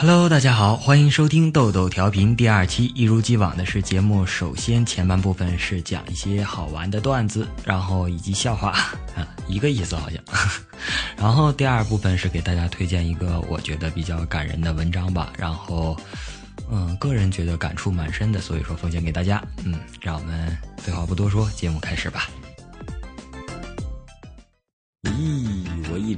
Hello，大家好，欢迎收听豆豆调频第二期。一如既往的是节目，首先前半部分是讲一些好玩的段子，然后以及笑话，啊，一个意思好像。然后第二部分是给大家推荐一个我觉得比较感人的文章吧。然后，嗯，个人觉得感触蛮深的，所以说奉献给大家。嗯，让我们废话不多说，节目开始吧。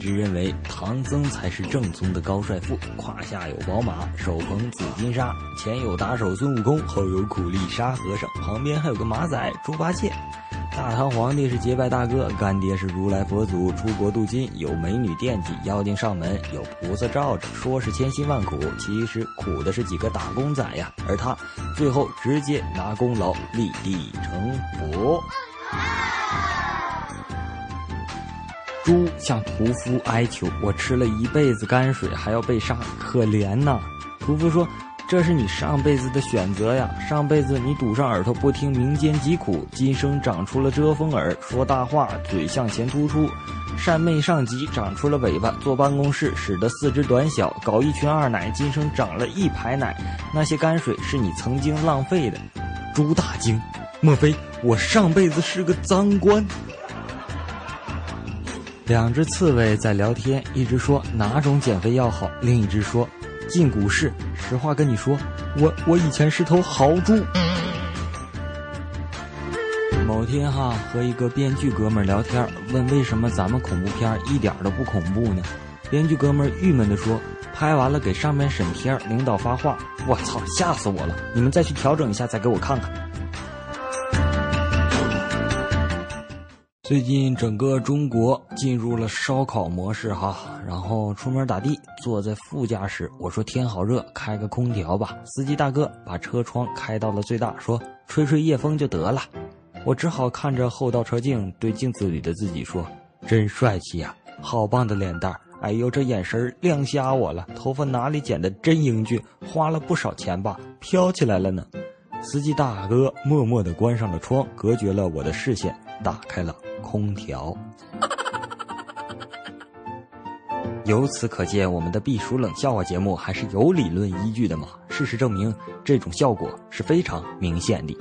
直认为唐僧才是正宗的高帅富，胯下有宝马，手捧紫金沙，前有打手孙悟空，后有苦力沙和尚，旁边还有个马仔猪八戒。大唐皇帝是结拜大哥，干爹是如来佛祖，出国镀金，有美女惦记，妖精上门，有菩萨罩着，说是千辛万苦，其实苦的是几个打工仔呀。而他最后直接拿功劳立地成佛。猪向屠夫哀求：“我吃了一辈子泔水，还要被杀，可怜呐！”屠夫说：“这是你上辈子的选择呀！上辈子你堵上耳朵不听民间疾苦，今生长出了遮风耳，说大话，嘴向前突出，谄媚上级，长出了尾巴，坐办公室使得四肢短小，搞一群二奶，今生长了一排奶。那些泔水是你曾经浪费的。”猪大惊：“莫非我上辈子是个脏官？”两只刺猬在聊天，一只说哪种减肥药好，另一只说进股市。实话跟你说，我我以前是头豪猪。某天哈和一个编剧哥们聊天，问为什么咱们恐怖片一点都不恐怖呢？编剧哥们郁闷地说，拍完了给上面审片，领导发话，我操，吓死我了！你们再去调整一下，再给我看看。最近整个中国进入了烧烤模式哈，然后出门打的，坐在副驾驶，我说天好热，开个空调吧。司机大哥把车窗开到了最大，说吹吹夜风就得了。我只好看着后倒车镜，对镜子里的自己说，真帅气呀，好棒的脸蛋儿哎呦，这眼神亮瞎我了，头发哪里剪的真英俊，花了不少钱吧，飘起来了呢。司机大哥默默地关上了窗，隔绝了我的视线，打开了。空调。由此可见，我们的避暑冷笑话节目还是有理论依据的嘛？事实证明，这种效果是非常明显的。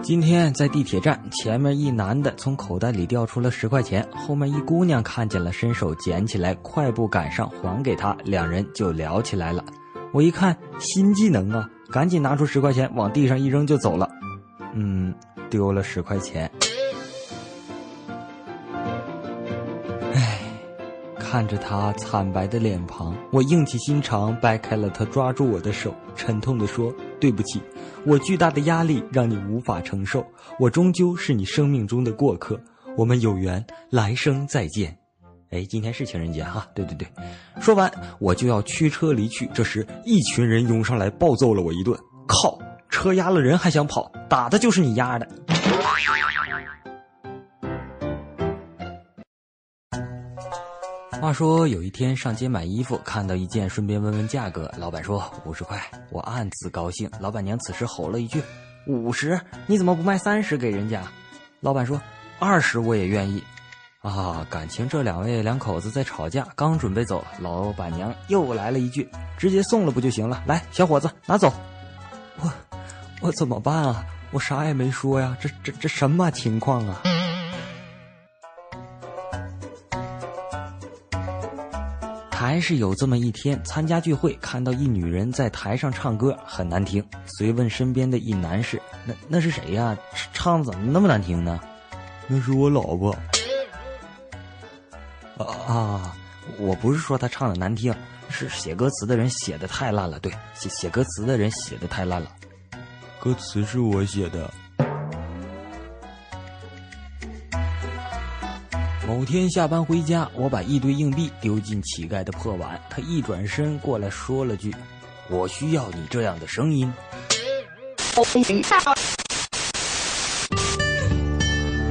今天在地铁站前面，一男的从口袋里掉出了十块钱，后面一姑娘看见了，伸手捡起来，快步赶上还给他，两人就聊起来了。我一看新技能啊，赶紧拿出十块钱往地上一扔就走了。嗯，丢了十块钱。唉，看着他惨白的脸庞，我硬起心肠掰开了他抓住我的手，沉痛地说：“对不起，我巨大的压力让你无法承受。我终究是你生命中的过客，我们有缘，来生再见。”哎，今天是情人节哈，对对对。说完，我就要驱车离去，这时一群人拥上来暴揍了我一顿。靠！车压了人还想跑，打的就是你压的。话说有一天上街买衣服，看到一件，顺便问问价格。老板说五十块，我暗自高兴。老板娘此时吼了一句：“五十？你怎么不卖三十给人家？”老板说：“二十我也愿意。”啊，感情这两位两口子在吵架，刚准备走，老板娘又来了一句：“直接送了不就行了？来，小伙子拿走。”我。怎么办啊？我啥也没说呀，这这这什么情况啊？还是有这么一天，参加聚会，看到一女人在台上唱歌，很难听。随问身边的一男士：“那那是谁呀？唱的怎么那么难听呢？”“那是我老婆。”啊啊！我不是说她唱的难听，是写歌词的人写的太烂了。对，写写歌词的人写的太烂了。歌词是我写的。某天下班回家，我把一堆硬币丢进乞丐的破碗，他一转身过来说了句：“我需要你这样的声音。”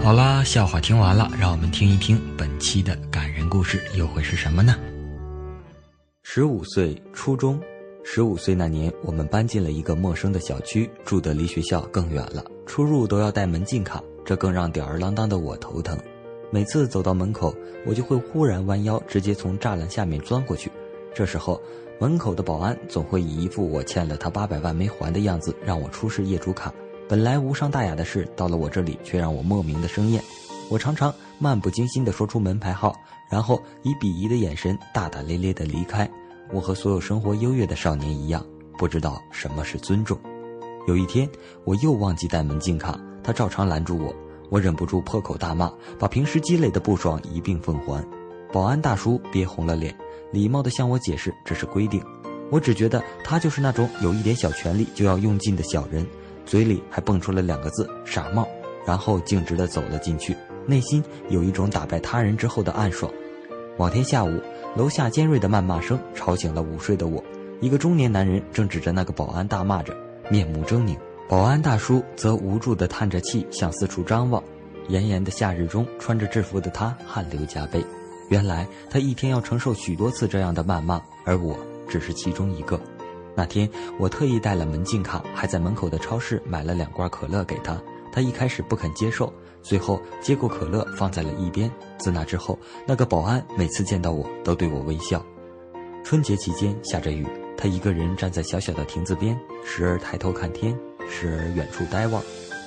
好啦，笑话听完了，让我们听一听本期的感人故事又会是什么呢？十五岁，初中。十五岁那年，我们搬进了一个陌生的小区，住得离学校更远了，出入都要带门禁卡，这更让吊儿郎当的我头疼。每次走到门口，我就会忽然弯腰，直接从栅栏下面钻过去。这时候，门口的保安总会以一副我欠了他八百万没还的样子，让我出示业主卡。本来无伤大雅的事，到了我这里却让我莫名的生厌。我常常漫不经心地说出门牌号，然后以鄙夷的眼神大大咧咧地离开。我和所有生活优越的少年一样，不知道什么是尊重。有一天，我又忘记带门禁卡，他照常拦住我，我忍不住破口大骂，把平时积累的不爽一并奉还。保安大叔憋红了脸。礼貌地向我解释这是规定，我只觉得他就是那种有一点小权利就要用尽的小人，嘴里还蹦出了两个字“傻帽”，然后径直地走了进去，内心有一种打败他人之后的暗爽。某天下午，楼下尖锐的谩骂声吵醒了午睡的我，一个中年男人正指着那个保安大骂着，面目狰狞；保安大叔则无助地叹着气向四处张望。炎炎的夏日中，穿着制服的他汗流浃背。原来他一天要承受许多次这样的谩骂，而我只是其中一个。那天我特意带了门禁卡，还在门口的超市买了两罐可乐给他。他一开始不肯接受，最后接过可乐放在了一边。自那之后，那个保安每次见到我都对我微笑。春节期间下着雨，他一个人站在小小的亭子边，时而抬头看天，时而远处呆望。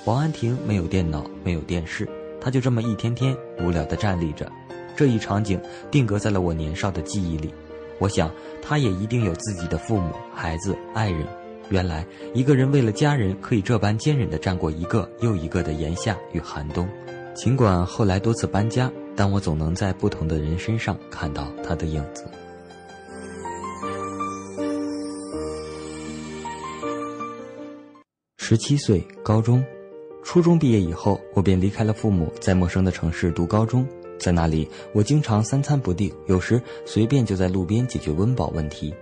保安亭没有电脑，没有电视，他就这么一天天无聊地站立着。这一场景定格在了我年少的记忆里，我想他也一定有自己的父母、孩子、爱人。原来一个人为了家人可以这般坚忍地站过一个又一个的炎夏与寒冬。尽管后来多次搬家，但我总能在不同的人身上看到他的影子。十七岁，高中，初中毕业以后，我便离开了父母，在陌生的城市读高中。在那里，我经常三餐不定，有时随便就在路边解决温饱问题。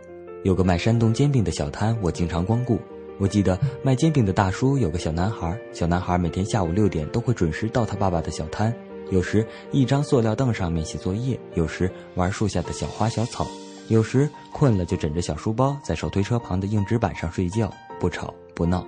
有个卖山东煎饼的小摊，我经常光顾。我记得卖煎饼的大叔有个小男孩，小男孩每天下午六点都会准时到他爸爸的小摊，有时一张塑料凳上面写作业，有时玩树下的小花小草，有时困了就枕着小书包在手推车旁的硬纸板上睡觉，不吵不闹。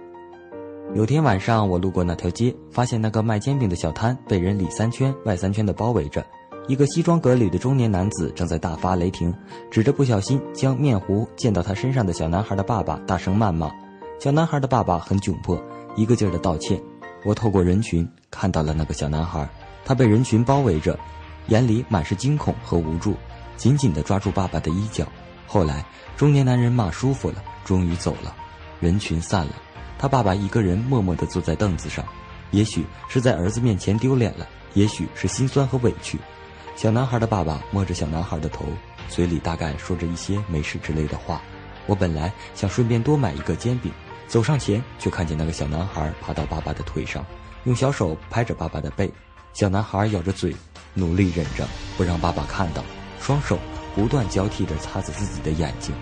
有天晚上，我路过那条街，发现那个卖煎饼的小摊被人里三圈外三圈的包围着。一个西装革履的中年男子正在大发雷霆，指着不小心将面糊溅到他身上的小男孩的爸爸大声谩骂。小男孩的爸爸很窘迫，一个劲儿的道歉。我透过人群看到了那个小男孩，他被人群包围着，眼里满是惊恐和无助，紧紧地抓住爸爸的衣角。后来，中年男人骂舒服了，终于走了，人群散了。他爸爸一个人默默地坐在凳子上，也许是在儿子面前丢脸了，也许是心酸和委屈。小男孩的爸爸摸着小男孩的头，嘴里大概说着一些没事之类的话。我本来想顺便多买一个煎饼，走上前，却看见那个小男孩爬到爸爸的腿上，用小手拍着爸爸的背。小男孩咬着嘴，努力忍着不让爸爸看到，双手不断交替着擦着自己的眼睛。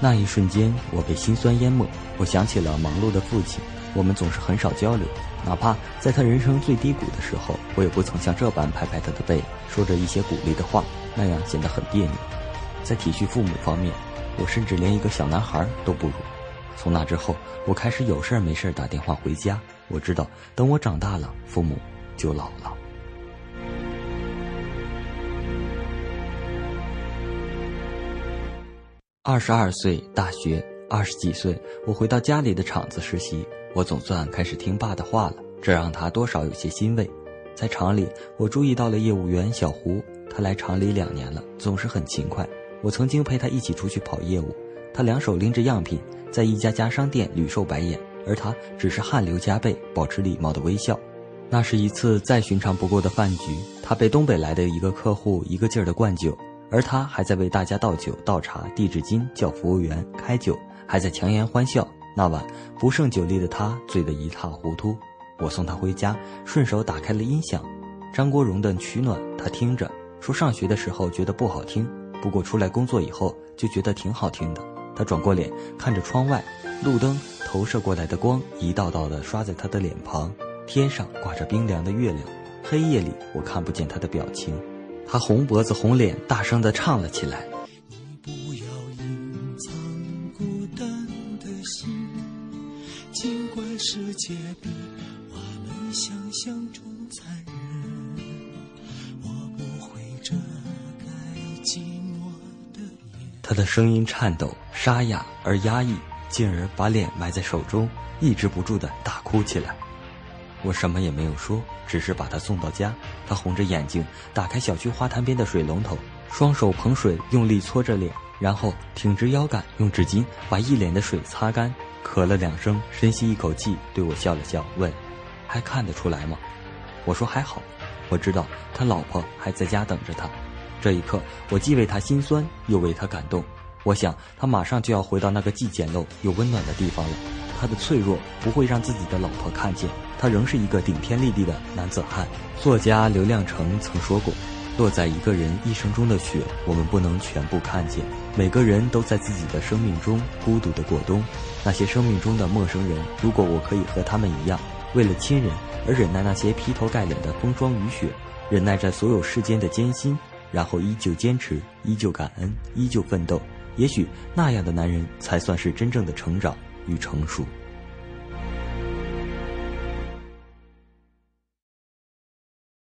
那一瞬间，我被心酸淹没。我想起了忙碌的父亲，我们总是很少交流，哪怕在他人生最低谷的时候，我也不曾像这般拍拍他的背，说着一些鼓励的话，那样显得很别扭。在体恤父母方面，我甚至连一个小男孩都不如。从那之后，我开始有事没事打电话回家。我知道，等我长大了，父母就老了。二十二岁，大学二十几岁，我回到家里的厂子实习，我总算开始听爸的话了，这让他多少有些欣慰。在厂里，我注意到了业务员小胡，他来厂里两年了，总是很勤快。我曾经陪他一起出去跑业务，他两手拎着样品，在一家家商店屡受白眼，而他只是汗流浃背，保持礼貌的微笑。那是一次再寻常不过的饭局，他被东北来的一个客户一个劲儿的灌酒。而他还在为大家倒酒、倒茶、递纸巾，叫服务员开酒，还在强颜欢笑。那晚不胜酒力的他醉得一塌糊涂。我送他回家，顺手打开了音响，张国荣的《取暖》，他听着说上学的时候觉得不好听，不过出来工作以后就觉得挺好听的。他转过脸看着窗外，路灯投射过来的光一道道的刷在他的脸庞，天上挂着冰凉的月亮，黑夜里我看不见他的表情。他红脖子红脸，大声地唱了起来。世界比我们想象中残忍。我不会遮盖寂寞的他的声音颤抖、沙哑而压抑，进而把脸埋在手中，抑制不住的大哭起来。我什么也没有说，只是把他送到家。他红着眼睛，打开小区花坛边的水龙头，双手捧水，用力搓着脸，然后挺直腰杆，用纸巾把一脸的水擦干，咳了两声，深吸一口气，对我笑了笑，问：“还看得出来吗？”我说：“还好。”我知道他老婆还在家等着他。这一刻，我既为他心酸，又为他感动。我想，他马上就要回到那个既简陋又温暖的地方了。他的脆弱不会让自己的老婆看见，他仍是一个顶天立地的男子汉。作家刘亮程曾说过：“落在一个人一生中的雪，我们不能全部看见。每个人都在自己的生命中孤独的过冬。那些生命中的陌生人，如果我可以和他们一样，为了亲人而忍耐那些劈头盖脸的风霜雨雪，忍耐着所有世间的艰辛，然后依旧坚持，依旧感恩，依旧奋斗，也许那样的男人才算是真正的成长。”与成熟。